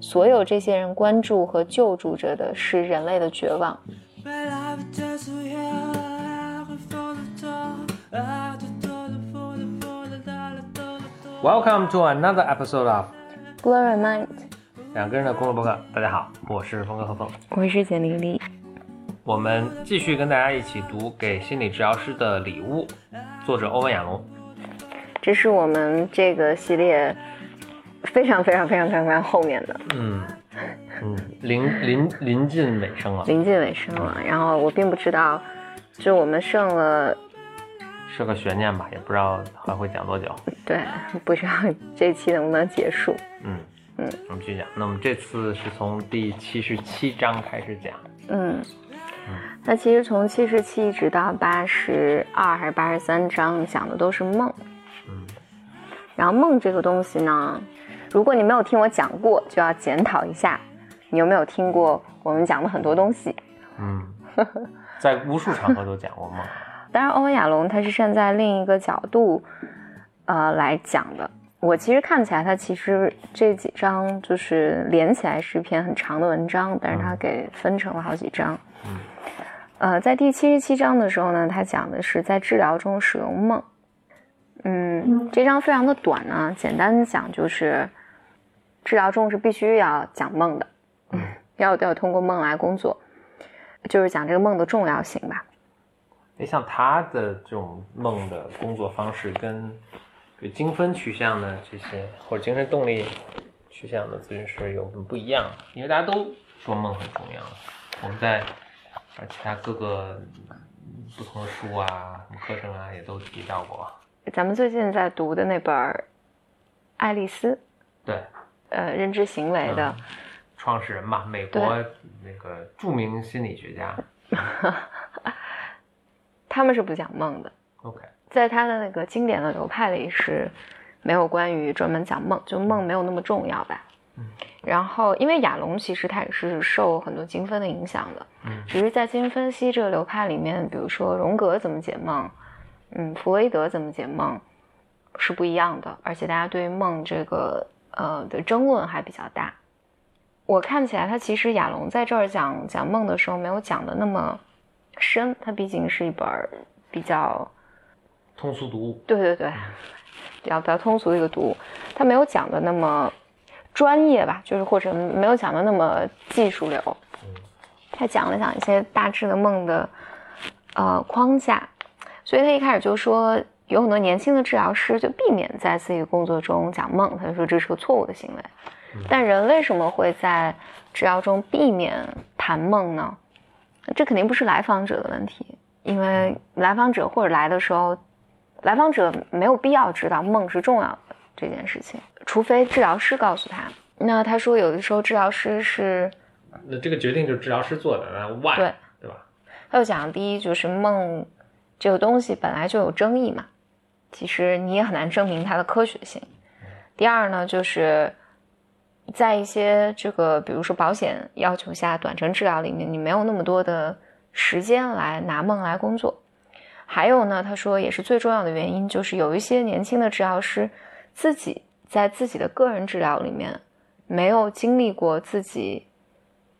所有这些人关注和救助着的是人类的绝望。Welcome to another episode of Blur Mind，两个人的公路博客。大家好，我是峰哥何峰，我是简丽丽。我们继续跟大家一起读《给心理治疗师的礼物》，作者欧文亚龙。这是我们这个系列非常非常非常非常非常后面的，嗯嗯，临临临近尾声了，临近尾声了。然后我并不知道，就我们剩了，是个悬念吧，也不知道还会讲多久。对，不知道这期能不能结束。嗯嗯，我们继续讲。那我们这次是从第七十七章开始讲。嗯，那其实从七十七一直到八十二还是八十三章讲的都是梦。嗯，然后梦这个东西呢，如果你没有听我讲过，就要检讨一下，你有没有听过我们讲的很多东西。嗯，在无数场合都讲过梦。当然，欧文亚龙他是站在另一个角度，呃来讲的。我其实看起来，他其实这几章就是连起来是一篇很长的文章，但是他给分成了好几章。嗯，呃，在第七十七章的时候呢，他讲的是在治疗中使用梦。嗯，这章非常的短呢，简单的讲就是治疗中是必须要讲梦的，嗯，要要通过梦来工作，就是讲这个梦的重要性吧。哎，像他的这种梦的工作方式，跟对精分取向的这些或者精神动力取向的咨询师有什么不一样？因为大家都说梦很重要，我们在啊其他各个不同的书啊、什么课程啊也都提到过。咱们最近在读的那本《爱丽丝》，对，呃，认知行为的，创始人嘛，美国那个著名心理学家。他们是不讲梦的。OK，在他的那个经典的流派里是没有关于专门讲梦，就梦没有那么重要吧。嗯。然后，因为亚龙其实他也是受很多精分的影响的，嗯只是在精神分析这个流派里面，比如说荣格怎么解梦，嗯，弗洛伊德怎么解梦是不一样的，而且大家对于梦这个呃的争论还比较大。我看起来，他其实亚龙在这儿讲讲梦的时候没有讲的那么深，他毕竟是一本比较通俗读物。对对对，比较比较通俗的一个读物，他没有讲的那么专业吧，就是或者没有讲的那么技术流，他讲了讲一些大致的梦的呃框架，所以他一开始就说有很多年轻的治疗师就避免在自己工作中讲梦，他就说这是个错误的行为。但人为什么会在治疗中避免谈梦呢？这肯定不是来访者的问题，因为来访者或者来的时候，来访者没有必要知道梦是重要的这件事情，除非治疗师告诉他。那他说有的时候治疗师是，那这个决定就是治疗师做的，那 why 对对吧？他就讲第一就是梦这个东西本来就有争议嘛，其实你也很难证明它的科学性。第二呢，就是在一些这个比如说保险要求下，短程治疗里面你没有那么多的时间来拿梦来工作。还有呢，他说也是最重要的原因，就是有一些年轻的治疗师自己在自己的个人治疗里面没有经历过自己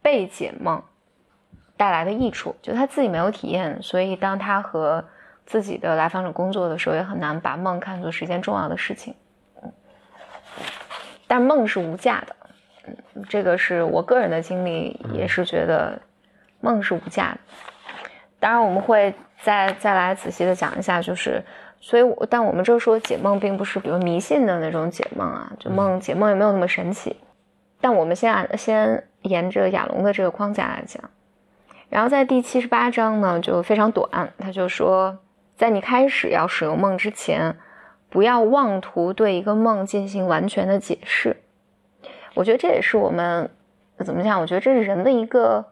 被解梦带来的益处，就他自己没有体验，所以当他和自己的来访者工作的时候，也很难把梦看作是一件重要的事情。嗯，但梦是无价的，嗯，这个是我个人的经历，也是觉得梦是无价的。当然，我们会再再来仔细的讲一下，就是，所以我，但我们这说解梦，并不是比如迷信的那种解梦啊，就梦解梦也没有那么神奇。但我们先按先沿着亚龙的这个框架来讲，然后在第七十八章呢就非常短，他就说，在你开始要使用梦之前，不要妄图对一个梦进行完全的解释。我觉得这也是我们怎么讲？我觉得这是人的一个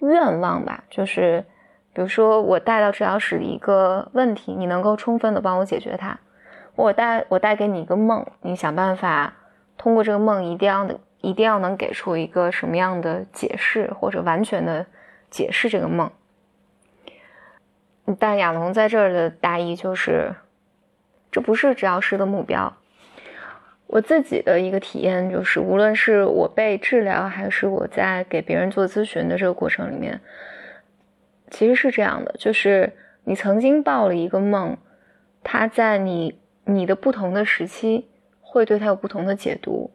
愿望吧，就是比如说我带到治疗室的一个问题，你能够充分的帮我解决它。我带我带给你一个梦，你想办法通过这个梦一定要一定要能给出一个什么样的解释，或者完全的解释这个梦。但亚龙在这儿的大意就是，这不是治疗师的目标。我自己的一个体验就是，无论是我被治疗，还是我在给别人做咨询的这个过程里面，其实是这样的，就是你曾经报了一个梦，它在你你的不同的时期会对它有不同的解读，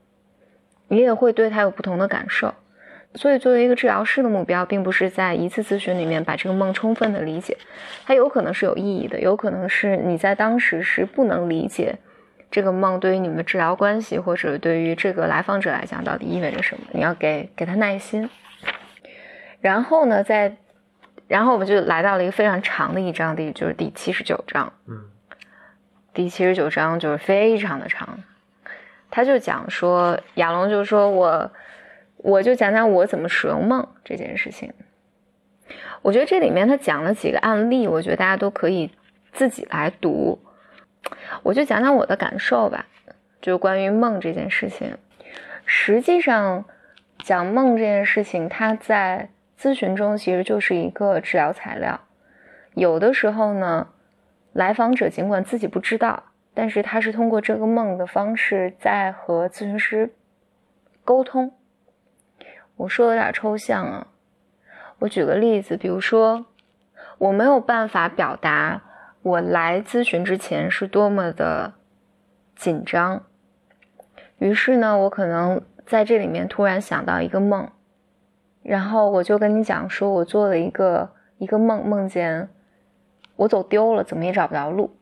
你也会对它有不同的感受。所以，作为一个治疗师的目标，并不是在一次咨询里面把这个梦充分的理解，它有可能是有意义的，有可能是你在当时是不能理解。这个梦对于你们的治疗关系，或者对于这个来访者来讲，到底意味着什么？你要给给他耐心。然后呢，在然后我们就来到了一个非常长的一章，第就是第七十九章。嗯，第七十九章就是非常的长，他就讲说亚龙就说我我就讲讲我怎么使用梦这件事情。我觉得这里面他讲了几个案例，我觉得大家都可以自己来读。我就讲讲我的感受吧，就关于梦这件事情。实际上，讲梦这件事情，它在咨询中其实就是一个治疗材料。有的时候呢，来访者尽管自己不知道，但是他是通过这个梦的方式在和咨询师沟通。我说的有点抽象啊，我举个例子，比如说，我没有办法表达。我来咨询之前是多么的紧张，于是呢，我可能在这里面突然想到一个梦，然后我就跟你讲说，我做了一个一个梦，梦见我走丢了，怎么也找不着路，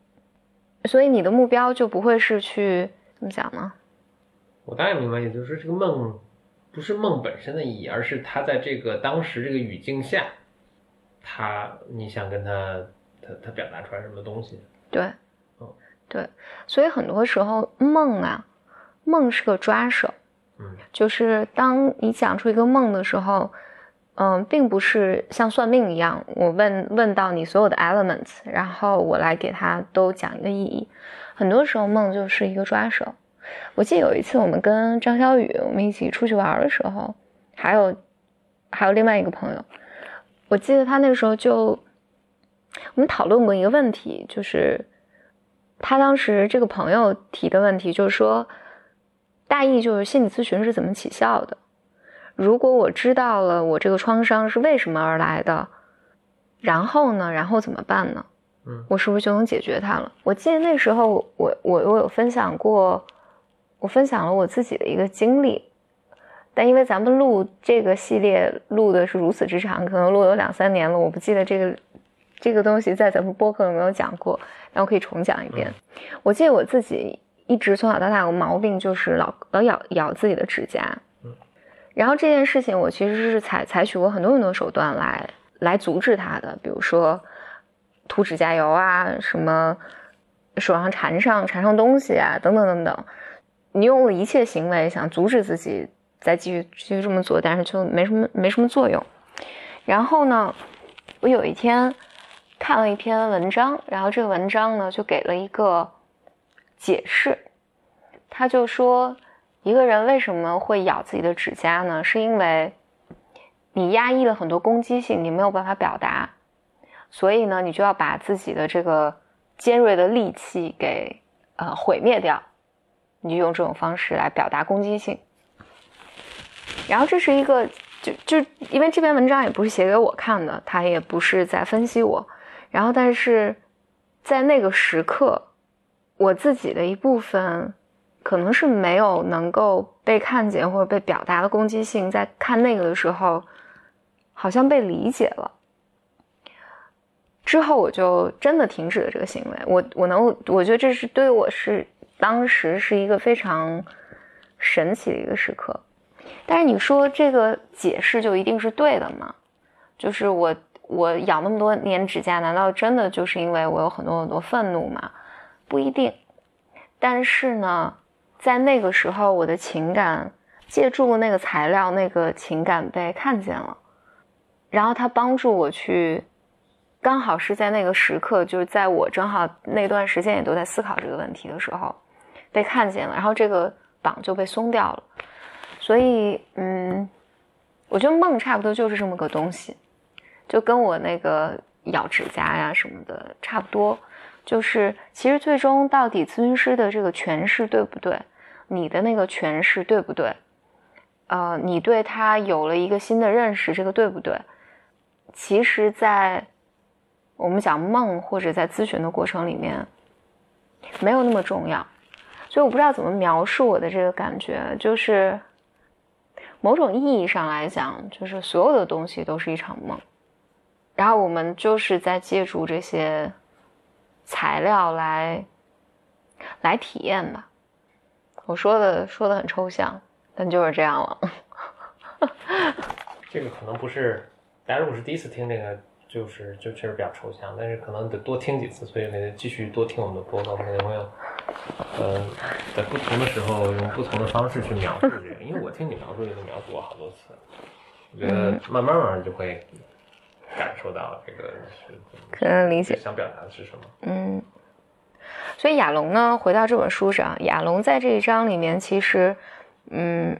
所以你的目标就不会是去怎么讲呢？我大概明白，也就是说，这个梦不是梦本身的意义，而是他在这个当时这个语境下，他你想跟他。他他表达出来什么东西？对，嗯，对，所以很多时候梦啊，梦是个抓手，嗯，就是当你讲出一个梦的时候，嗯，并不是像算命一样，我问问到你所有的 elements，然后我来给他都讲一个意义。很多时候梦就是一个抓手。我记得有一次我们跟张小雨我们一起出去玩的时候，还有还有另外一个朋友，我记得他那个时候就。我们讨论过一个问题，就是他当时这个朋友提的问题，就是说，大意就是心理咨询是怎么起效的？如果我知道了我这个创伤是为什么而来的，然后呢？然后怎么办呢？嗯，我是不是就能解决它了？我记得那时候我我我有分享过，我分享了我自己的一个经历，但因为咱们录这个系列录的是如此之长，可能录有两三年了，我不记得这个。这个东西在咱们播客有没有讲过？但我可以重讲一遍。我记得我自己一直从小到大有个毛病，就是老老咬咬自己的指甲。然后这件事情我其实是采采取过很多很多手段来来阻止他的，比如说涂指甲油啊，什么手上缠上缠上东西啊，等等等等。你用了一切行为想阻止自己再继续继续这么做，但是就没什么没什么作用。然后呢，我有一天。看了一篇文章，然后这个文章呢就给了一个解释，他就说一个人为什么会咬自己的指甲呢？是因为你压抑了很多攻击性，你没有办法表达，所以呢，你就要把自己的这个尖锐的利器给呃毁灭掉，你就用这种方式来表达攻击性。然后这是一个就就因为这篇文章也不是写给我看的，他也不是在分析我。然后，但是在那个时刻，我自己的一部分可能是没有能够被看见或者被表达的攻击性，在看那个的时候，好像被理解了。之后，我就真的停止了这个行为。我我能，我觉得这是对我是当时是一个非常神奇的一个时刻。但是你说这个解释就一定是对的吗？就是我。我咬那么多年指甲，难道真的就是因为我有很多很多愤怒吗？不一定。但是呢，在那个时候，我的情感借助那个材料，那个情感被看见了，然后他帮助我去，刚好是在那个时刻，就是在我正好那段时间也都在思考这个问题的时候，被看见了，然后这个绑就被松掉了。所以，嗯，我觉得梦差不多就是这么个东西。就跟我那个咬指甲呀什么的差不多。就是其实最终到底咨询师的这个诠释对不对？你的那个诠释对不对？呃，你对他有了一个新的认识，这个对不对？其实，在我们讲梦或者在咨询的过程里面，没有那么重要。所以我不知道怎么描述我的这个感觉，就是某种意义上来讲，就是所有的东西都是一场梦，然后我们就是在借助这些材料来来体验吧。我说的说的很抽象，但就是这样了。这个可能不是大家如果是第一次听这个，就是就确实比较抽象，但是可能得多听几次，所以得继续多听我们的播客，可能会有呃在不同的时候用不同的方式去描述这个，因为我听你描述这个描述过好多次，我觉得慢慢慢慢就会感受到这个是可能理解想表达的是什么。所以亚龙呢，回到这本书上，亚龙在这一章里面，其实，嗯，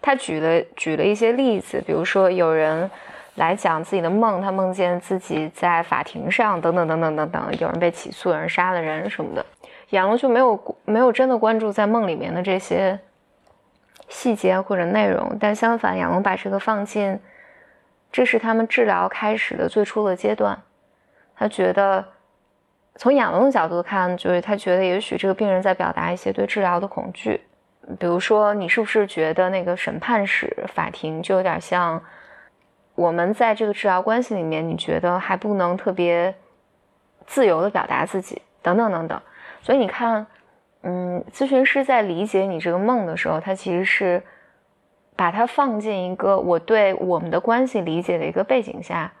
他举了举了一些例子，比如说有人来讲自己的梦，他梦见自己在法庭上，等等等等等等，有人被起诉，有人杀了人什么的，亚龙就没有没有真的关注在梦里面的这些细节或者内容，但相反，亚龙把这个放进，这是他们治疗开始的最初的阶段，他觉得。从养龙的角度看，就是他觉得也许这个病人在表达一些对治疗的恐惧，比如说你是不是觉得那个审判室、法庭就有点像我们在这个治疗关系里面，你觉得还不能特别自由的表达自己，等等等等。所以你看，嗯，咨询师在理解你这个梦的时候，他其实是把它放进一个我对我们的关系理解的一个背景下。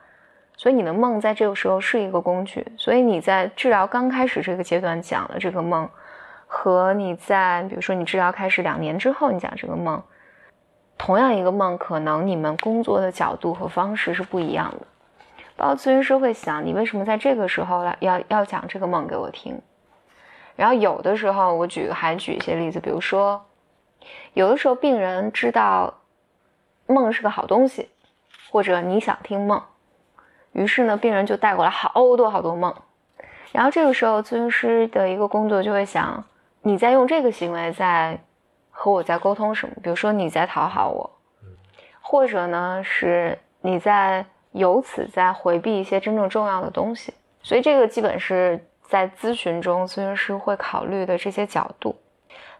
所以你的梦在这个时候是一个工具。所以你在治疗刚开始这个阶段讲的这个梦，和你在比如说你治疗开始两年之后你讲这个梦，同样一个梦，可能你们工作的角度和方式是不一样的。包括咨询师会想，你为什么在这个时候来要要讲这个梦给我听？然后有的时候我举还举一些例子，比如说，有的时候病人知道梦是个好东西，或者你想听梦。于是呢，病人就带过来好多好多梦，然后这个时候，咨询师的一个工作就会想，你在用这个行为在和我在沟通什么？比如说你在讨好我，或者呢是你在由此在回避一些真正重要的东西。所以这个基本是在咨询中咨询师会考虑的这些角度。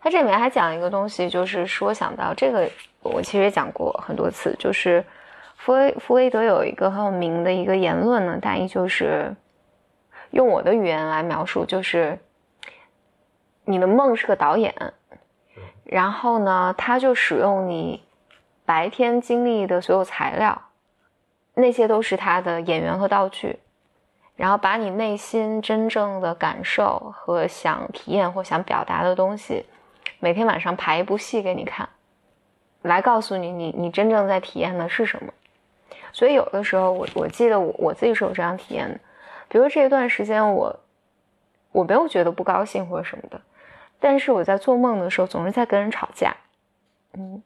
他这里面还讲一个东西，就是说想到这个，我其实也讲过很多次，就是。弗弗雷德有一个很有名的一个言论呢，大意就是用我的语言来描述，就是你的梦是个导演，然后呢，他就使用你白天经历的所有材料，那些都是他的演员和道具，然后把你内心真正的感受和想体验或想表达的东西，每天晚上排一部戏给你看，来告诉你你你真正在体验的是什么。所以有的时候，我我记得我我自己是有这样体验的，比如这一段时间我我没有觉得不高兴或者什么的，但是我在做梦的时候总是在跟人吵架，嗯，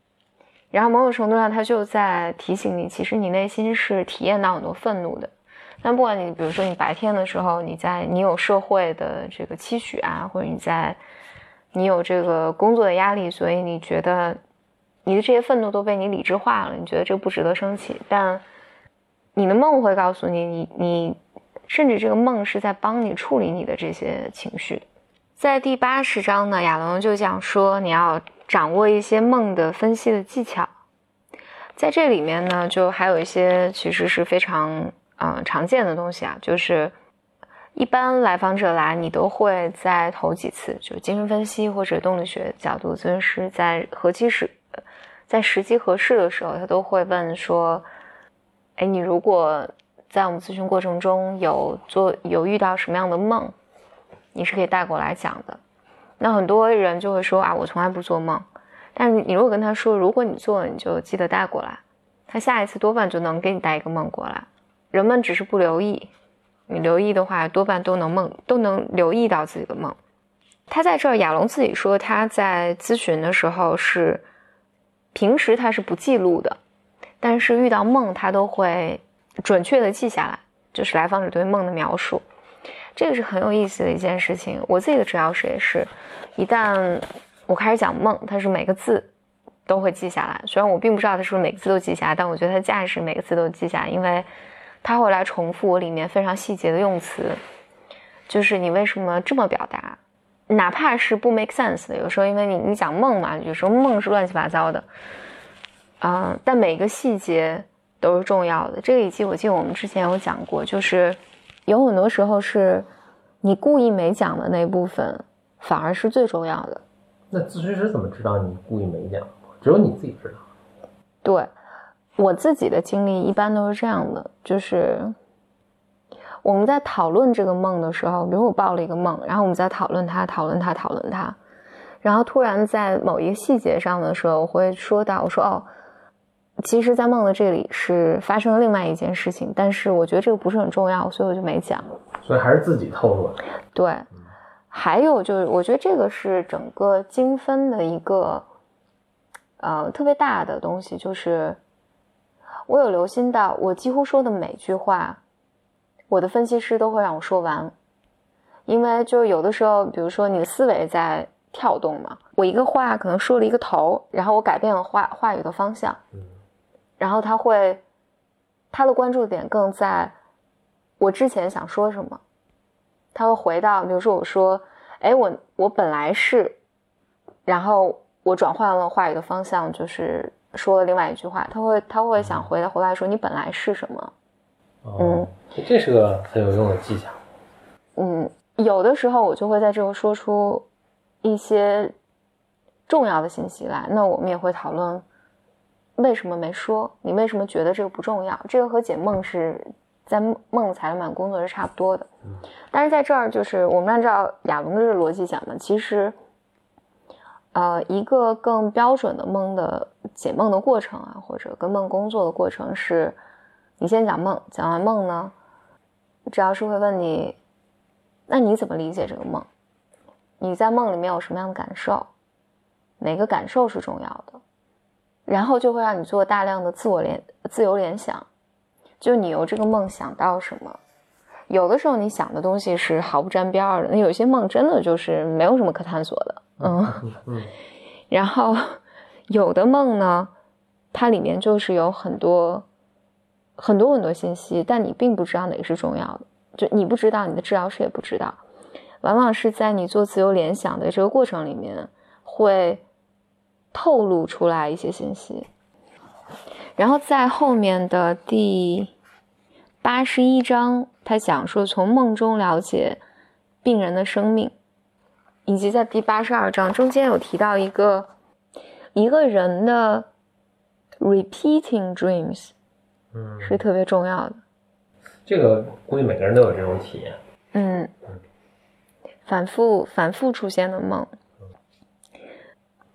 然后某种程度上他就在提醒你，其实你内心是体验到很多愤怒的。但不管你比如说你白天的时候你在你有社会的这个期许啊，或者你在你有这个工作的压力，所以你觉得你的这些愤怒都被你理智化了，你觉得这不值得生气，但。你的梦会告诉你，你你，甚至这个梦是在帮你处理你的这些情绪。在第八十章呢，亚龙就讲说，你要掌握一些梦的分析的技巧。在这里面呢，就还有一些其实是非常嗯常见的东西啊，就是一般来访者来，你都会在头几次，就精神分析或者动力学角度咨询师在合期时，在时机合适的时候，他都会问说。哎，你如果在我们咨询过程中有做有遇到什么样的梦，你是可以带过来讲的。那很多人就会说啊，我从来不做梦。但是你如果跟他说，如果你做，你就记得带过来，他下一次多半就能给你带一个梦过来。人们只是不留意，你留意的话，多半都能梦都能留意到自己的梦。他在这儿，亚龙自己说他在咨询的时候是平时他是不记录的。但是遇到梦，他都会准确的记下来。就是来访者对梦的描述，这个是很有意思的一件事情。我自己的治疗师也是，一旦我开始讲梦，他是每个字都会记下来。虽然我并不知道他是不是每个字都记下来，但我觉得他价值是每个字都记下来，因为他会来重复我里面非常细节的用词，就是你为什么这么表达，哪怕是不 make sense 的，有时候因为你你讲梦嘛，有时候梦是乱七八糟的，啊，但每个细节。都是重要的。这个以及我记得我们之前有讲过，就是有很多时候是你故意没讲的那部分，反而是最重要的。那咨询师怎么知道你故意没讲？只有你自己知道。对，我自己的经历一般都是这样的，就是我们在讨论这个梦的时候，比如我报了一个梦，然后我们在讨论它，讨论它，讨论它，然后突然在某一个细节上的时候，我会说到，我说哦。其实，在梦的这里是发生了另外一件事情，但是我觉得这个不是很重要，所以我就没讲。所以还是自己透露。对，还有就是，我觉得这个是整个精分的一个呃特别大的东西，就是我有留心到，我几乎说的每句话，我的分析师都会让我说完，因为就有的时候，比如说你的思维在跳动嘛，我一个话可能说了一个头，然后我改变了话话语的方向。然后他会，他的关注点更在我之前想说什么，他会回到，比如说我说，哎，我我本来是，然后我转换了话语的方向，就是说了另外一句话，他会他会想回来回来说你本来是什么，嗯，这是个很有用的技巧，嗯，有的时候我就会在这个说出一些重要的信息来，那我们也会讨论。为什么没说？你为什么觉得这个不重要？这个和解梦是在梦财满工作是差不多的。但是在这儿，就是我们按照亚龙的这个逻辑讲呢，其实，呃，一个更标准的梦的解梦的过程啊，或者跟梦工作的过程是，你先讲梦，讲完梦呢，只要是会问你，那你怎么理解这个梦？你在梦里面有什么样的感受？哪个感受是重要的？然后就会让你做大量的自我联自由联想，就你由这个梦想到什么，有的时候你想的东西是毫不沾边儿的，那有些梦真的就是没有什么可探索的，嗯嗯。然后有的梦呢，它里面就是有很多很多很多信息，但你并不知道哪个是重要的，就你不知道，你的治疗师也不知道，往往是在你做自由联想的这个过程里面会。透露出来一些信息，然后在后面的第八十一章，他讲说从梦中了解病人的生命，以及在第八十二章中间有提到一个一个人的 repeating dreams，嗯，是特别重要的。这个估计每个人都有这种体验，嗯，反复反复出现的梦。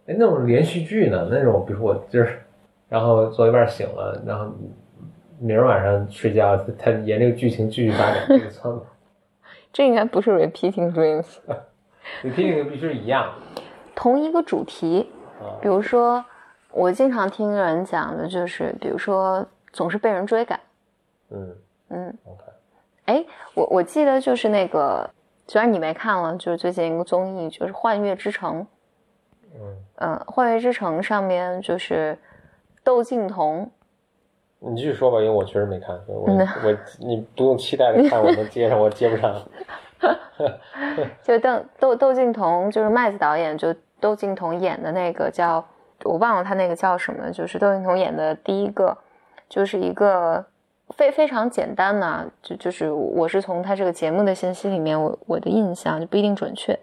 哎，那种连续剧呢？那种，比如说我今儿，然后做一半醒了，然后明儿晚上睡觉，他沿这个剧情继续发展，这个算吗？这应该不是 repeating dreams，repeating 必须是一样，同一个主题。比如说，我经常听人讲的就是，比如说总是被人追赶。嗯嗯。OK。哎，我我记得就是那个，虽然你没看了，就是最近一个综艺，就是《幻乐之城》。嗯，《幻乐之城》上面就是窦靖童。你继续说吧，因为我确实没看，我我你不用期待的看，我能接上，我接不上。就邓窦窦靖童，就是麦子导演，就窦靖童演的那个叫我忘了他那个叫什么，就是窦靖童演的第一个，就是一个非非常简单的，就就是我是从他这个节目的信息里面，我我的印象就不一定准确。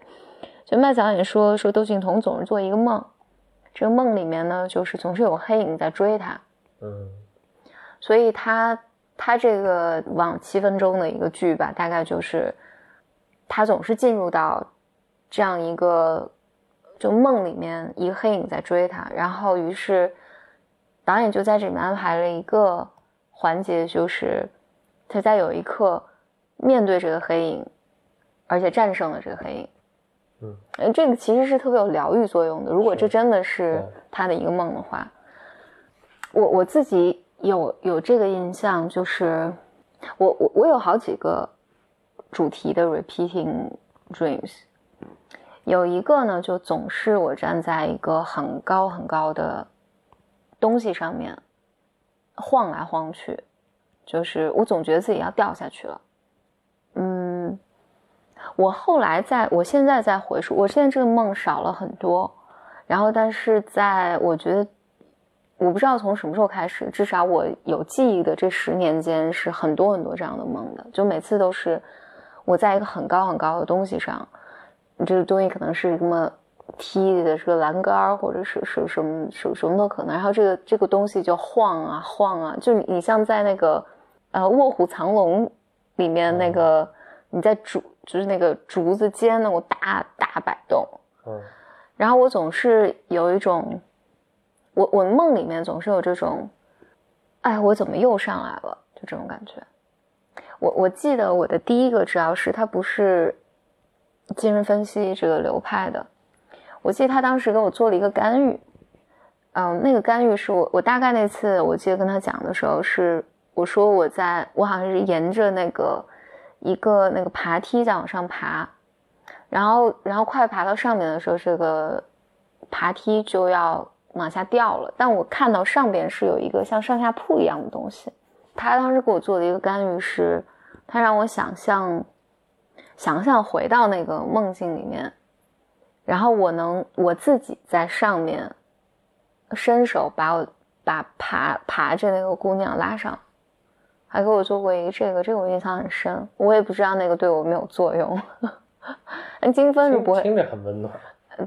就麦导也说说窦靖童总是做一个梦，这个梦里面呢，就是总是有黑影在追他，嗯，所以他他这个往七分钟的一个剧吧，大概就是他总是进入到这样一个就梦里面，一个黑影在追他，然后于是导演就在这里面安排了一个环节，就是他在有一刻面对这个黑影，而且战胜了这个黑影。嗯，这个其实是特别有疗愈作用的。如果这真的是他的一个梦的话，我我自己有有这个印象，就是我我我有好几个主题的 repeating dreams，有一个呢，就总是我站在一个很高很高的东西上面晃来晃去，就是我总觉得自己要掉下去了。嗯，我后来在我现在在回溯，我现在这个梦少了很多，然后但是在我觉得。我不知道从什么时候开始，至少我有记忆的这十年间是很多很多这样的梦的，就每次都是我在一个很高很高的东西上，这个东西可能是什么梯的这个栏杆或者是是什么什什么都可能，然后这个这个东西就晃啊晃啊，就你像在那个呃《卧虎藏龙》里面那个你在竹就是那个竹子尖那种大大摆动，嗯，然后我总是有一种。我我梦里面总是有这种，哎，我怎么又上来了？就这种感觉。我我记得我的第一个治疗师，他不是精神分析这个流派的。我记得他当时给我做了一个干预，嗯，那个干预是我我大概那次我记得跟他讲的时候是我说我在我好像是沿着那个一个那个爬梯在往上爬，然后然后快爬到上面的时候，这个爬梯就要。往下掉了，但我看到上边是有一个像上下铺一样的东西。他当时给我做的一个干预是，他让我想象，想象回到那个梦境里面，然后我能我自己在上面伸手把我把爬爬着那个姑娘拉上，还给我做过一个这个，这个我印象很深。我也不知道那个对我没有作用。金分是不会听着很温暖，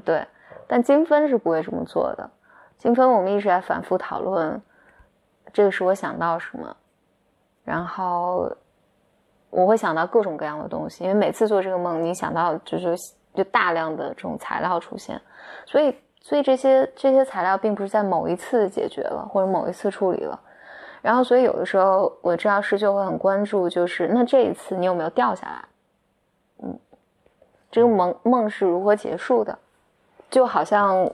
对，但金分是不会这么做的。金分，我们一直在反复讨论，这个是我想到什么，然后我会想到各种各样的东西，因为每次做这个梦，你想到就是就大量的这种材料出现，所以所以这些这些材料并不是在某一次解决了或者某一次处理了，然后所以有的时候我治疗师就会很关注，就是那这一次你有没有掉下来，嗯，这个梦梦是如何结束的，就好像。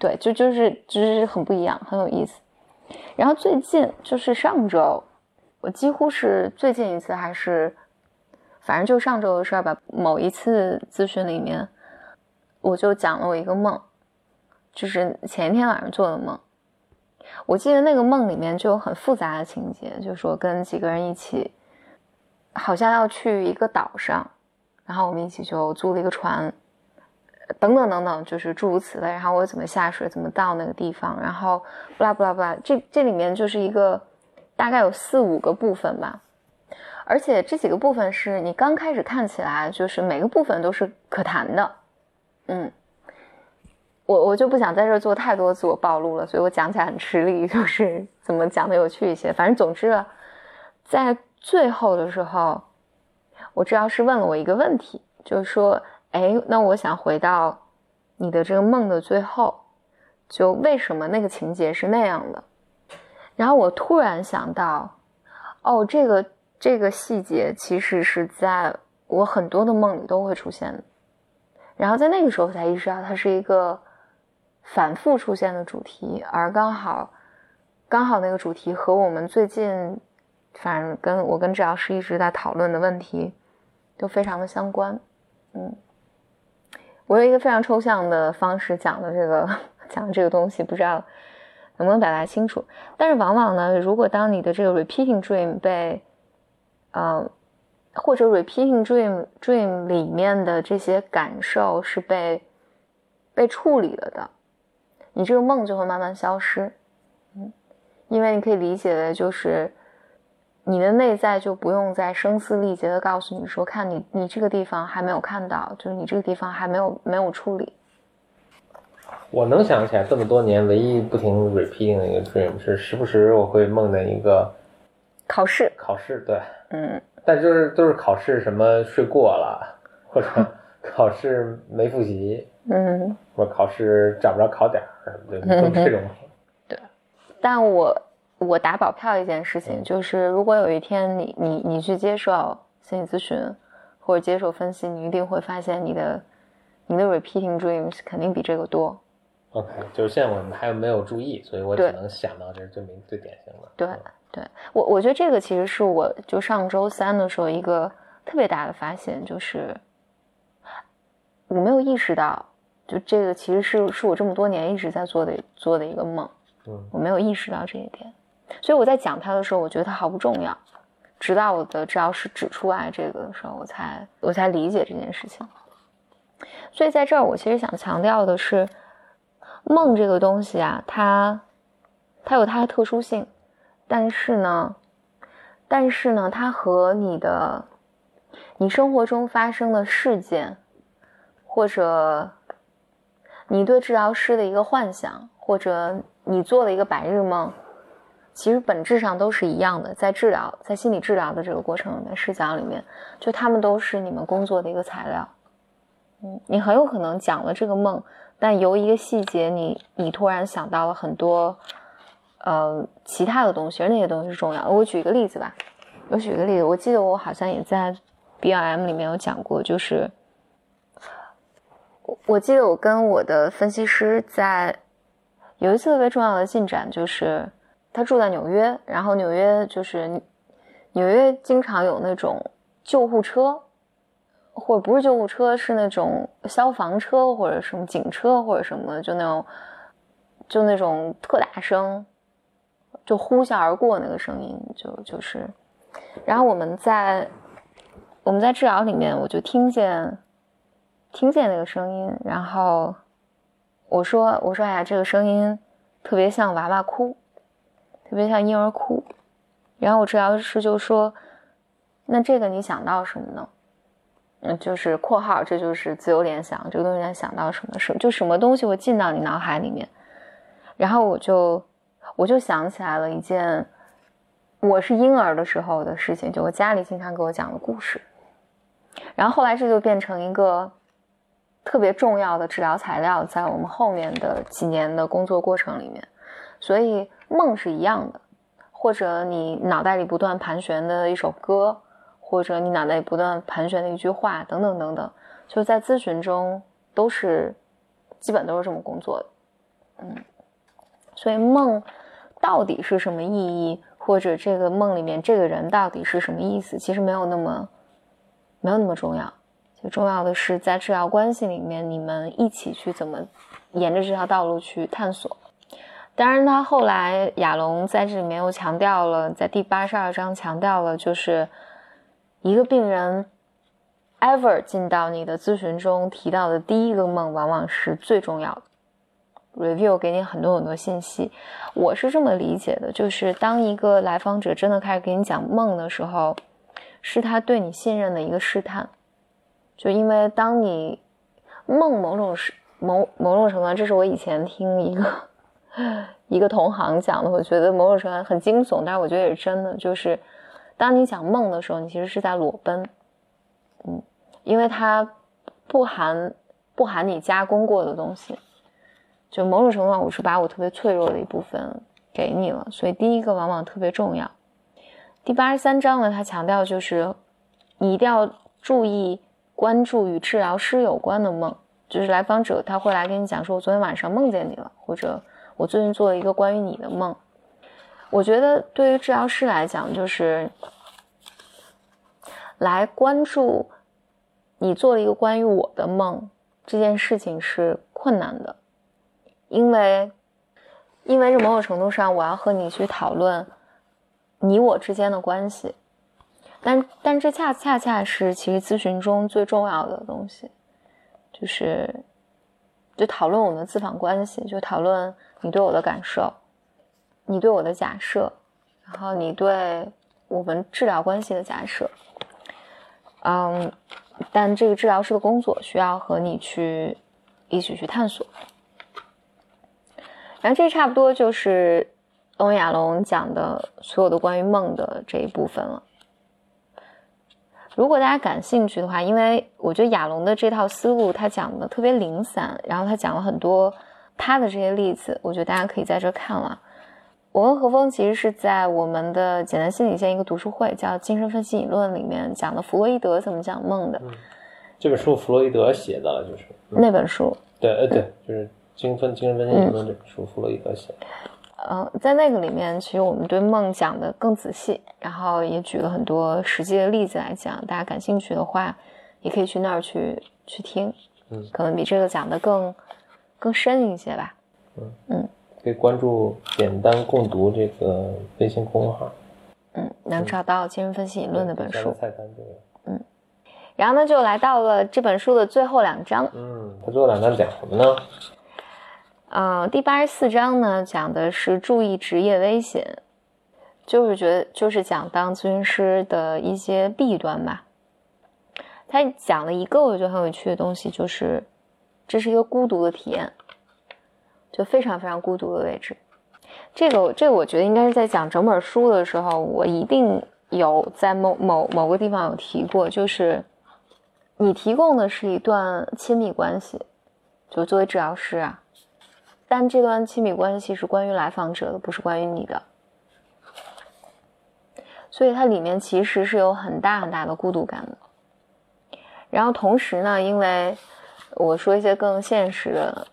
对，就就是就是很不一样，很有意思。然后最近就是上周，我几乎是最近一次，还是反正就上周的事儿吧。某一次咨询里面，我就讲了我一个梦，就是前一天晚上做的梦。我记得那个梦里面就有很复杂的情节，就是说跟几个人一起，好像要去一个岛上，然后我们一起就租了一个船。等等等等，就是诸如此类。然后我怎么下水，怎么到那个地方，然后不拉不拉不拉，这这里面就是一个大概有四五个部分吧。而且这几个部分是你刚开始看起来就是每个部分都是可谈的。嗯，我我就不想在这做太多自我暴露了，所以我讲起来很吃力，就是怎么讲的有趣一些。反正总之，在最后的时候，我治疗师问了我一个问题，就是说。哎，那我想回到你的这个梦的最后，就为什么那个情节是那样的？然后我突然想到，哦，这个这个细节其实是在我很多的梦里都会出现的。然后在那个时候我才意识到，它是一个反复出现的主题，而刚好刚好那个主题和我们最近，反正跟我跟治疗师一直在讨论的问题都非常的相关，嗯。我有一个非常抽象的方式讲的这个 讲的这个东西，不知道能不能表达清楚。但是往往呢，如果当你的这个 repeating dream 被，呃，或者 repeating dream dream 里面的这些感受是被被处理了的，你这个梦就会慢慢消失。嗯，因为你可以理解为就是。你的内在就不用再声嘶力竭的告诉你说，看你你这个地方还没有看到，就是你这个地方还没有没有处理。我能想起来这么多年唯一不停 repeating 的一个 dream 是时不时我会梦见一个考试，考试对，嗯，但就是都是考试什么睡过了，或者考试没复习，嗯，我考试找不着考点儿，对，都这种。对，但我。我打保票一件事情，就是如果有一天你你你去接受心理咨询或者接受分析，你一定会发现你的你的 repeating dreams 肯定比这个多。OK，就是现在我们还有没有注意，所以我只能想到这是最明最典型的。对对我，我觉得这个其实是我就上周三的时候一个特别大的发现，就是我没有意识到，就这个其实是是我这么多年一直在做的做的一个梦，嗯我没有意识到这一点，所以我在讲它的时候，我觉得它毫不重要，直到我的治疗师指出来这个的时候，我才我才理解这件事情。所以在这儿，我其实想强调的是，梦这个东西啊，它它有它的特殊性，但是呢，但是呢，它和你的你生活中发生的事件，或者你对治疗师的一个幻想，或者你做的一个白日梦，其实本质上都是一样的。在治疗，在心理治疗的这个过程里面，视角里面，就他们都是你们工作的一个材料。嗯，你很有可能讲了这个梦，但由一个细节你，你突然想到了很多，呃，其他的东西，而那些东西是重要的。我举一个例子吧，我举一个例子，我记得我好像也在 BLM 里面有讲过，就是我记得我跟我的分析师在有一次特别重要的进展，就是他住在纽约，然后纽约就是纽约经常有那种救护车。或者不是救护车，是那种消防车或者什么警车或者什么，就那种，就那种特大声，就呼啸而过那个声音，就就是，然后我们在我们在治疗里面，我就听见听见那个声音，然后我说我说哎呀，这个声音特别像娃娃哭，特别像婴儿哭，然后我治疗师就说，那这个你想到什么呢？嗯，就是括号，这就是自由联想，这个东西在想到什么？什就什么东西会进到你脑海里面，然后我就我就想起来了一件我是婴儿的时候的事情，就我家里经常给我讲的故事，然后后来这就变成一个特别重要的治疗材料，在我们后面的几年的工作过程里面，所以梦是一样的，或者你脑袋里不断盘旋的一首歌。或者你脑袋里不断盘旋的一句话，等等等等，就在咨询中都是基本都是这么工作的，嗯，所以梦到底是什么意义，或者这个梦里面这个人到底是什么意思，其实没有那么没有那么重要，重要的是在治疗关系里面，你们一起去怎么沿着这条道路去探索。当然，他后来亚龙在这里面又强调了，在第八十二章强调了，就是。一个病人 ever 进到你的咨询中提到的第一个梦，往往是最重要的。review 给你很多很多信息，我是这么理解的，就是当一个来访者真的开始给你讲梦的时候，是他对你信任的一个试探。就因为当你梦某种是某某种程度上，这是我以前听一个 一个同行讲的，我觉得某种程度上很惊悚，但是我觉得也是真的，就是。当你讲梦的时候，你其实是在裸奔，嗯，因为它不含不含你加工过的东西，就某种程度上，我是把我特别脆弱的一部分给你了，所以第一个往往特别重要。第八十三章呢，他强调就是你一定要注意关注与治疗师有关的梦，就是来访者他会来跟你讲说，我昨天晚上梦见你了，或者我最近做了一个关于你的梦。我觉得对于治疗师来讲，就是来关注你做了一个关于我的梦这件事情是困难的，因为因为是某种程度上我要和你去讨论你我之间的关系，但但这恰恰恰是其实咨询中最重要的东西，就是就讨论我们的咨访关系，就讨论你对我的感受。你对我的假设，然后你对我们治疗关系的假设，嗯，但这个治疗师的工作需要和你去一起去探索。然后这差不多就是欧亚龙讲的所有的关于梦的这一部分了。如果大家感兴趣的话，因为我觉得亚龙的这套思路他讲的特别零散，然后他讲了很多他的这些例子，我觉得大家可以在这看了。我跟何峰其实是在我们的简单心理线一个读书会，叫《精神分析理论》里面讲的弗洛伊德怎么讲梦的。嗯，这本书弗洛伊德写的，就是、嗯、那本书。对，呃，对，就是精分精神分析理论这本书，弗洛伊德写的。呃，在那个里面，其实我们对梦讲的更仔细，然后也举了很多实际的例子来讲。大家感兴趣的话，也可以去那儿去去听，嗯，可能比这个讲的更更深一些吧。嗯嗯，可以关注“简单共读”这个微信公众号，嗯，能找到《精神分析理论》那本书。菜单就有。嗯，然后呢，就来到了这本书的最后两章。嗯，它最后两章讲什么呢？呃，第八十四章呢，讲的是注意职业危险，就是觉得就是讲当咨询师的一些弊端吧。他讲了一个我觉得很有趣的东西，就是这是一个孤独的体验，就非常非常孤独的位置。这个这个我觉得应该是在讲整本书的时候，我一定有在某某某个地方有提过，就是你提供的是一段亲密关系，就作为治疗师啊。但这段亲密关系是关于来访者的，不是关于你的，所以它里面其实是有很大很大的孤独感的。然后同时呢，因为我说一些更现实的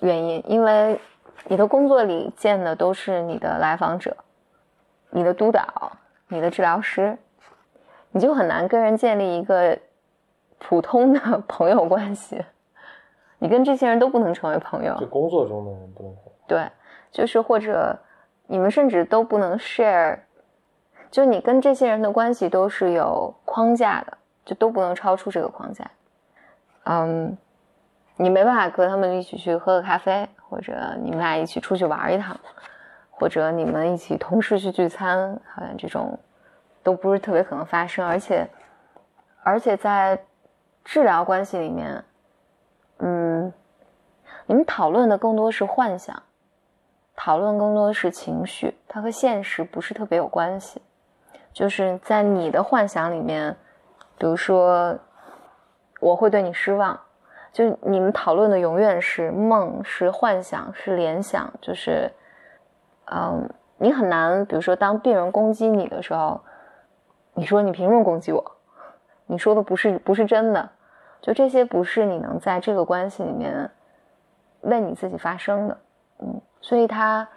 原因，因为你的工作里见的都是你的来访者、你的督导、你的治疗师，你就很难跟人建立一个普通的 朋友关系。你跟这些人都不能成为朋友，就工作中的人不能。对，就是或者你们甚至都不能 share，就你跟这些人的关系都是有框架的，就都不能超出这个框架。嗯，你没办法和他们一起去喝个咖啡，或者你们俩一起出去玩一趟，或者你们一起同事去聚餐，好像这种都不是特别可能发生。而且，而且在治疗关系里面。嗯，你们讨论的更多是幻想，讨论更多是情绪，它和现实不是特别有关系。就是在你的幻想里面，比如说我会对你失望，就你们讨论的永远是梦，是幻想，是联想。就是，嗯，你很难，比如说当病人攻击你的时候，你说你凭什么攻击我？你说的不是不是真的。就这些不是你能在这个关系里面为你自己发生的，嗯，所以他，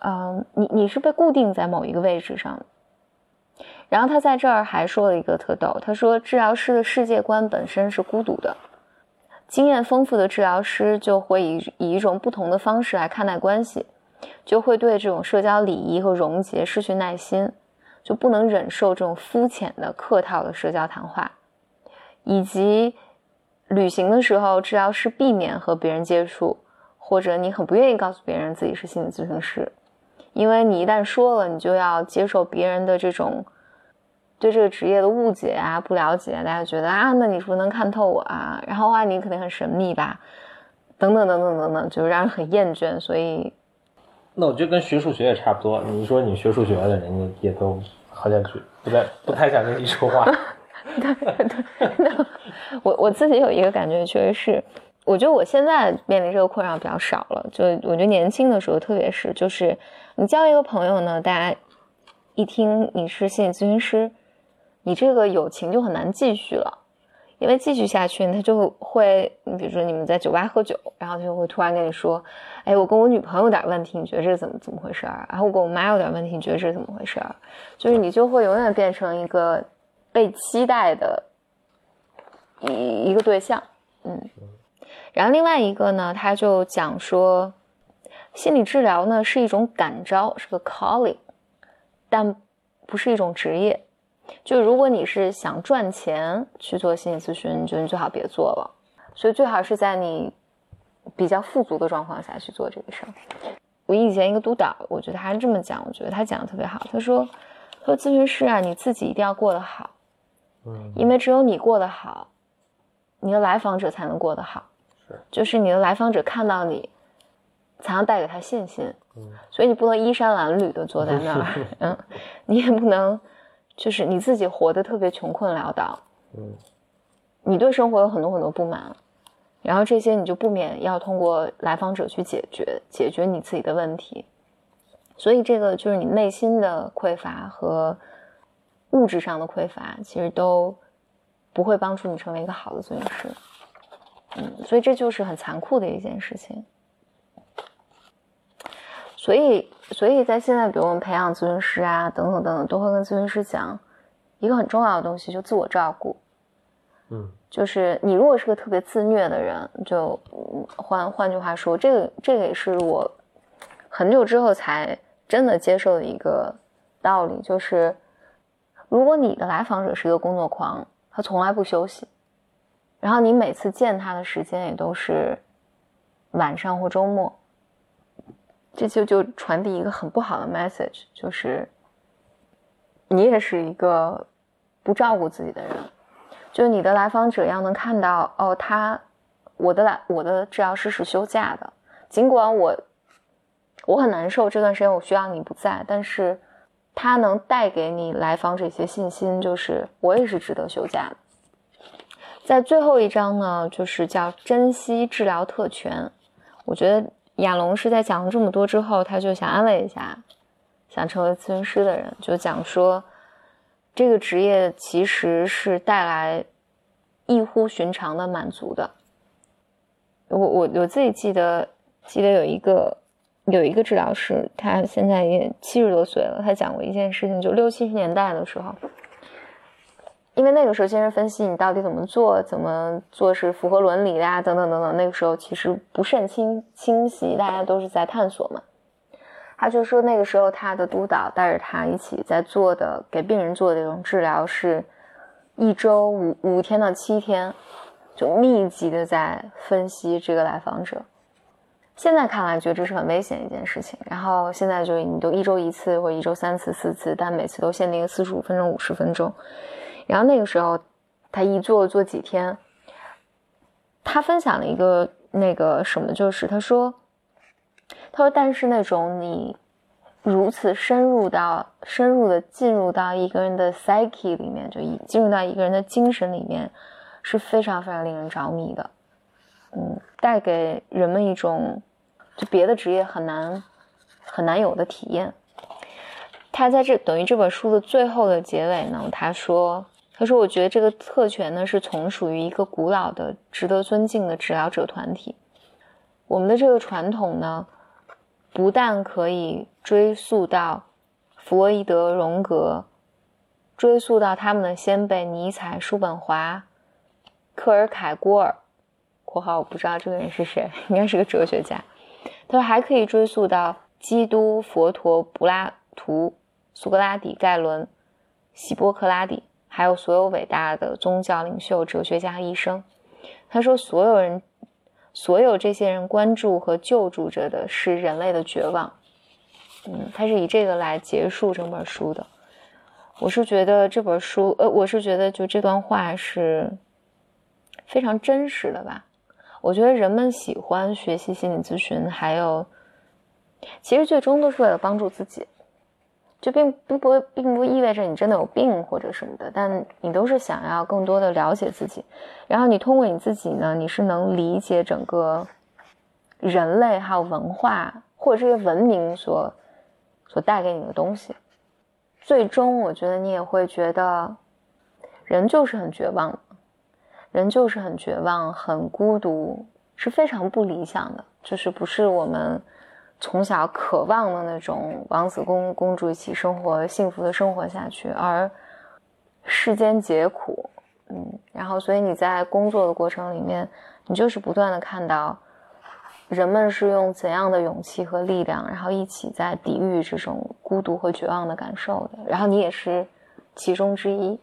嗯，你你是被固定在某一个位置上。然后他在这儿还说了一个特逗，他说治疗师的世界观本身是孤独的，经验丰富的治疗师就会以以一种不同的方式来看待关系，就会对这种社交礼仪和融结失去耐心，就不能忍受这种肤浅的客套的社交谈话。以及旅行的时候，治疗师避免和别人接触，或者你很不愿意告诉别人自己是心理咨询师，因为你一旦说了，你就要接受别人的这种对这个职业的误解啊、不了解，大家觉得啊，那你是不是能看透我啊？然后话你肯定很神秘吧？等等等等等等，就是让人很厌倦。所以，那我觉得跟学数学也差不多。你说你学数学的，人家也都好像去不太不太想跟你说话。对 对，我我自己有一个感觉，确实是，我觉得我现在面临这个困扰比较少了。就我觉得年轻的时候，特别是，就是你交一个朋友呢，大家一听你是心理咨询师，你这个友情就很难继续了，因为继续下去，他就会，你比如说你们在酒吧喝酒，然后他就会突然跟你说，哎，我跟我女朋友有点问题，你觉得这是怎么怎么回事儿？然后我跟我妈有点问题，你觉得这是怎么回事儿？就是你就会永远变成一个。被期待的一一个对象，嗯，然后另外一个呢，他就讲说，心理治疗呢是一种感召，是个 calling，但不是一种职业。就如果你是想赚钱去做心理咨询，你就你最好别做了。所以最好是在你比较富足的状况下去做这个事儿。我以前一个督导，我觉得他是这么讲，我觉得他讲的特别好。他说，他说咨询师啊，你自己一定要过得好。因为只有你过得好，你的来访者才能过得好。是，就是你的来访者看到你，才能带给他信心。嗯，所以你不能衣衫褴褛的坐在那儿，嗯，你也不能就是你自己活得特别穷困潦倒。嗯，你对生活有很多很多不满，然后这些你就不免要通过来访者去解决，解决你自己的问题。所以这个就是你内心的匮乏和。物质上的匮乏，其实都不会帮助你成为一个好的咨询师。嗯，所以这就是很残酷的一件事情。所以，所以在现在，比如我们培养咨询师啊，等等等等，都会跟咨询师讲一个很重要的东西，就自我照顾。嗯，就是你如果是个特别自虐的人，就换换句话说，这个这个也是我很久之后才真的接受的一个道理，就是如果你的来访者是一个工作狂，他从来不休息，然后你每次见他的时间也都是晚上或周末，这就就传递一个很不好的 message，就是你也是一个不照顾自己的人。就你的来访者要能看到哦，他我的来我的治疗师是休假的，尽管我我很难受，这段时间我需要你不在，但是他能带给你来访者一些信心，就是我也是值得休假的。在最后一章呢，就是叫珍惜治疗特权。我觉得亚龙是在讲了这么多之后，他就想安慰一下想成为咨询师的人，就讲说。这个职业其实是带来异乎寻常的满足的。我我我自己记得记得有一个有一个治疗师，他现在也七十多岁了。他讲过一件事情，就六七十年代的时候，因为那个时候精神分析你到底怎么做，怎么做是符合伦理的啊，等等等等。那个时候其实不甚清清晰，大家都是在探索嘛。他就说，那个时候他的督导带着他一起在做的给病人做的这种治疗，是一周五五天到七天，就密集的在分析这个来访者。现在看来，觉得这是很危险一件事情。然后现在就你都一周一次或一周三次四次，但每次都限定四十五分钟、五十分钟。然后那个时候他一做做几天，他分享了一个那个什么，就是他说。他说：“但是那种你如此深入到深入的进入到一个人的 psyche 里面，就进入到一个人的精神里面，是非常非常令人着迷的。嗯，带给人们一种就别的职业很难很难有的体验。他在这等于这本书的最后的结尾呢，他说：他说我觉得这个特权呢是从属于一个古老的、值得尊敬的治疗者团体。我们的这个传统呢。”不但可以追溯到弗洛伊德、荣格，追溯到他们的先辈尼采、叔本华、克尔凯郭尔（括号我不知道这个人是谁，应该是个哲学家）。他说还可以追溯到基督、佛陀、柏拉图、苏格拉底、盖伦、希波克拉底，还有所有伟大的宗教领袖、哲学家医生。他说所有人。所有这些人关注和救助着的是人类的绝望，嗯，他是以这个来结束整本书的。我是觉得这本书，呃，我是觉得就这段话是非常真实的吧。我觉得人们喜欢学习心理咨询，还有其实最终都是为了帮助自己。就并不不并不意味着你真的有病或者什么的，但你都是想要更多的了解自己，然后你通过你自己呢，你是能理解整个人类还有文化或者这些文明所所带给你的东西。最终，我觉得你也会觉得，人就是很绝望，人就是很绝望、很孤独，是非常不理想的，就是不是我们。从小渴望的那种王子公公主一起生活，幸福的生活下去，而世间皆苦，嗯，然后所以你在工作的过程里面，你就是不断的看到人们是用怎样的勇气和力量，然后一起在抵御这种孤独和绝望的感受的，然后你也是其中之一。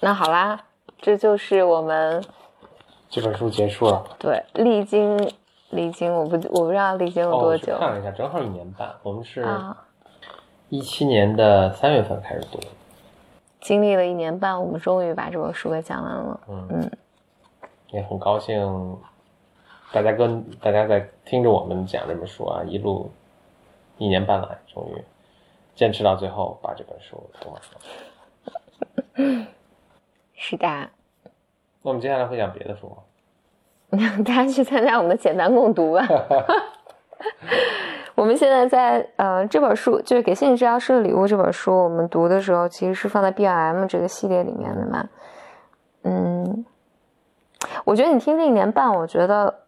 那好啦，这就是我们这本书结束了，对，历经。历经我不我不知道历经了多久，看了一下，正好一年半。我们是一七年的三月份开始读，经历了一年半，我们终于把这本书给讲完了。嗯嗯，也很高兴，大家跟大家在听着我们讲这本书啊，一路一年半来，终于坚持到最后，把这本书读完了。是的。那我们接下来会讲别的书吗？大家去参加我们的简单共读吧。我们现在在呃这本书就是给心理治疗师的礼物这本书，我们读的时候其实是放在 B R M 这个系列里面的嘛。嗯，我觉得你听这一年半，我觉得，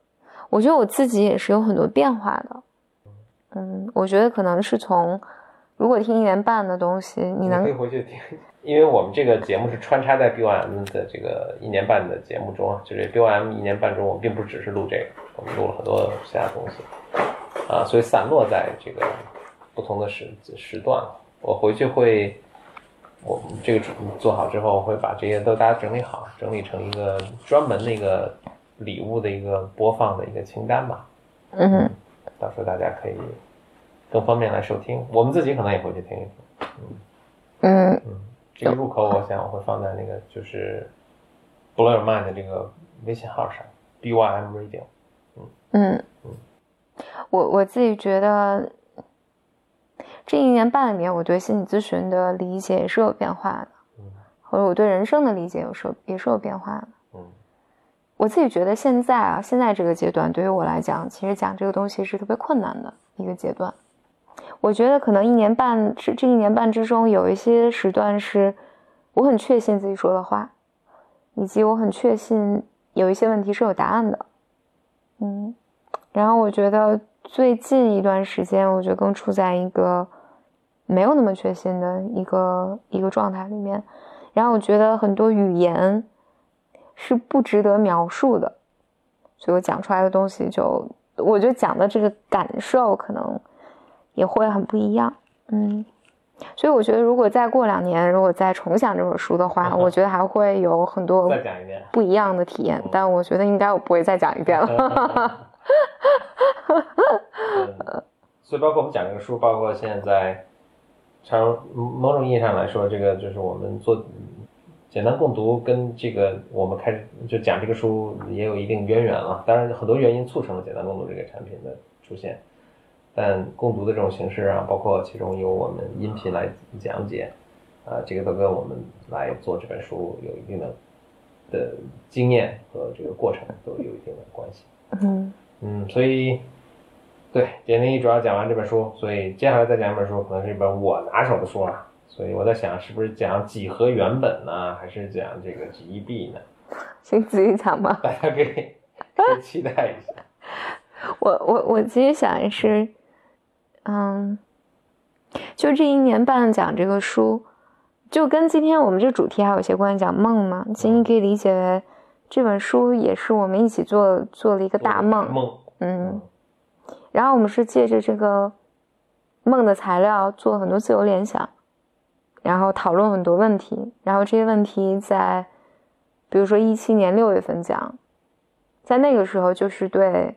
我觉得我自己也是有很多变化的。嗯，我觉得可能是从如果听一年半的东西，你能可以回去听，因为我们这个节目是穿插在 BOM 的这个一年半的节目中啊，就是 BOM 一年半中，我们并不只是录这个，我们录了很多其他东西，啊，所以散落在这个不同的时时段。我回去会，我们这个做好之后，会把这些都大家整理好，整理成一个专门的一个礼物的一个播放的一个清单吧。嗯哼，到时候大家可以更方便来收听，我们自己可能也回去听一听。嗯嗯，这个入口我想我会放在那个就是 Blow Your Mind 的这个微信号上，BYM Radio。嗯，我我自己觉得这一年半里面，我对心理咨询的理解也是有变化的，嗯或者我对人生的理解有时候也是有变化的。嗯我自己觉得现在啊，现在这个阶段对于我来讲，其实讲这个东西是特别困难的一个阶段。我觉得可能一年半这这一年半之中，有一些时段是我很确信自己说的话，以及我很确信有一些问题是有答案的。嗯，然后我觉得最近一段时间，我觉得更处在一个没有那么确信的一个一个状态里面。然后我觉得很多语言是不值得描述的，所以我讲出来的东西就，我觉得讲的这个感受可能也会很不一样。嗯，所以我觉得如果再过两年，如果再重想这本书的话，我觉得还会有很多。不一样的体验。但我觉得应该我不会再讲一遍了。嗯，所以包括我们讲这个书，包括现在，从某种意义上来说，这个就是我们做简单共读，跟这个我们开始就讲这个书也有一定渊源了。当然，很多原因促成了简单共读这个产品的出现，但共读的这种形式啊，包括其中有我们音频来讲解，啊，这个都跟我们来做这本书有一定的的经验和这个过程都有一定的关系。嗯嗯，所以对简历主要讲完这本书，所以接下来再讲一本书，可能是一本我拿手的书啊。所以我在想，是不是讲几何原本呢，还是讲这个几亿币呢？请自己讲吧。大家可以可以期待一下。我我我其实想的是，嗯，就这一年半讲这个书，就跟今天我们这主题还有一些关系，讲梦嘛。其实你可以理解为这本书也是我们一起做做了一个大梦，梦，嗯，然后我们是借着这个梦的材料做很多自由联想，然后讨论很多问题，然后这些问题在，比如说一七年六月份讲，在那个时候就是对，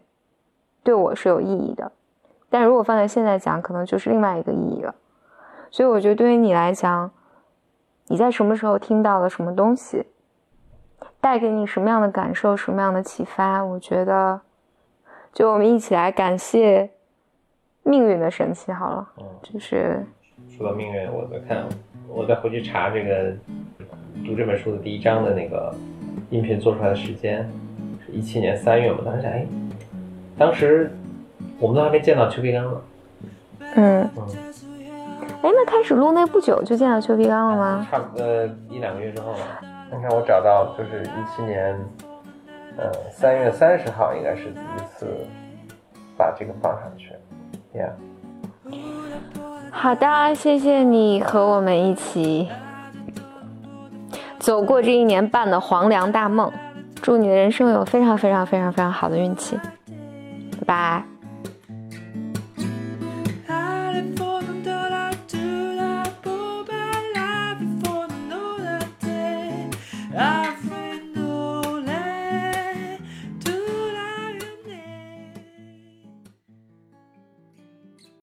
对我是有意义的，但如果放在现在讲，可能就是另外一个意义了。所以我觉得对于你来讲，你在什么时候听到了什么东西，带给你什么样的感受，什么样的启发，我觉得。就我们一起来感谢命运的神奇好了，嗯，就是说到命运，我再看，我再回去查这个读这本书的第一章的那个音频做出来的时间是一七年三月嘛，当时想，哎，当时我们都还没见到邱必刚呢，嗯，嗯，哎，那开始录那不久就见到邱必刚了吗？差不多呃一两个月之后吧。你看我找到就是一七年，呃三月三十号应该是第一次把这个放上去，Yeah。好的，谢谢你和我们一起走过这一年半的黄粱大梦，祝你的人生有非常非常非常非常好的运气，拜拜。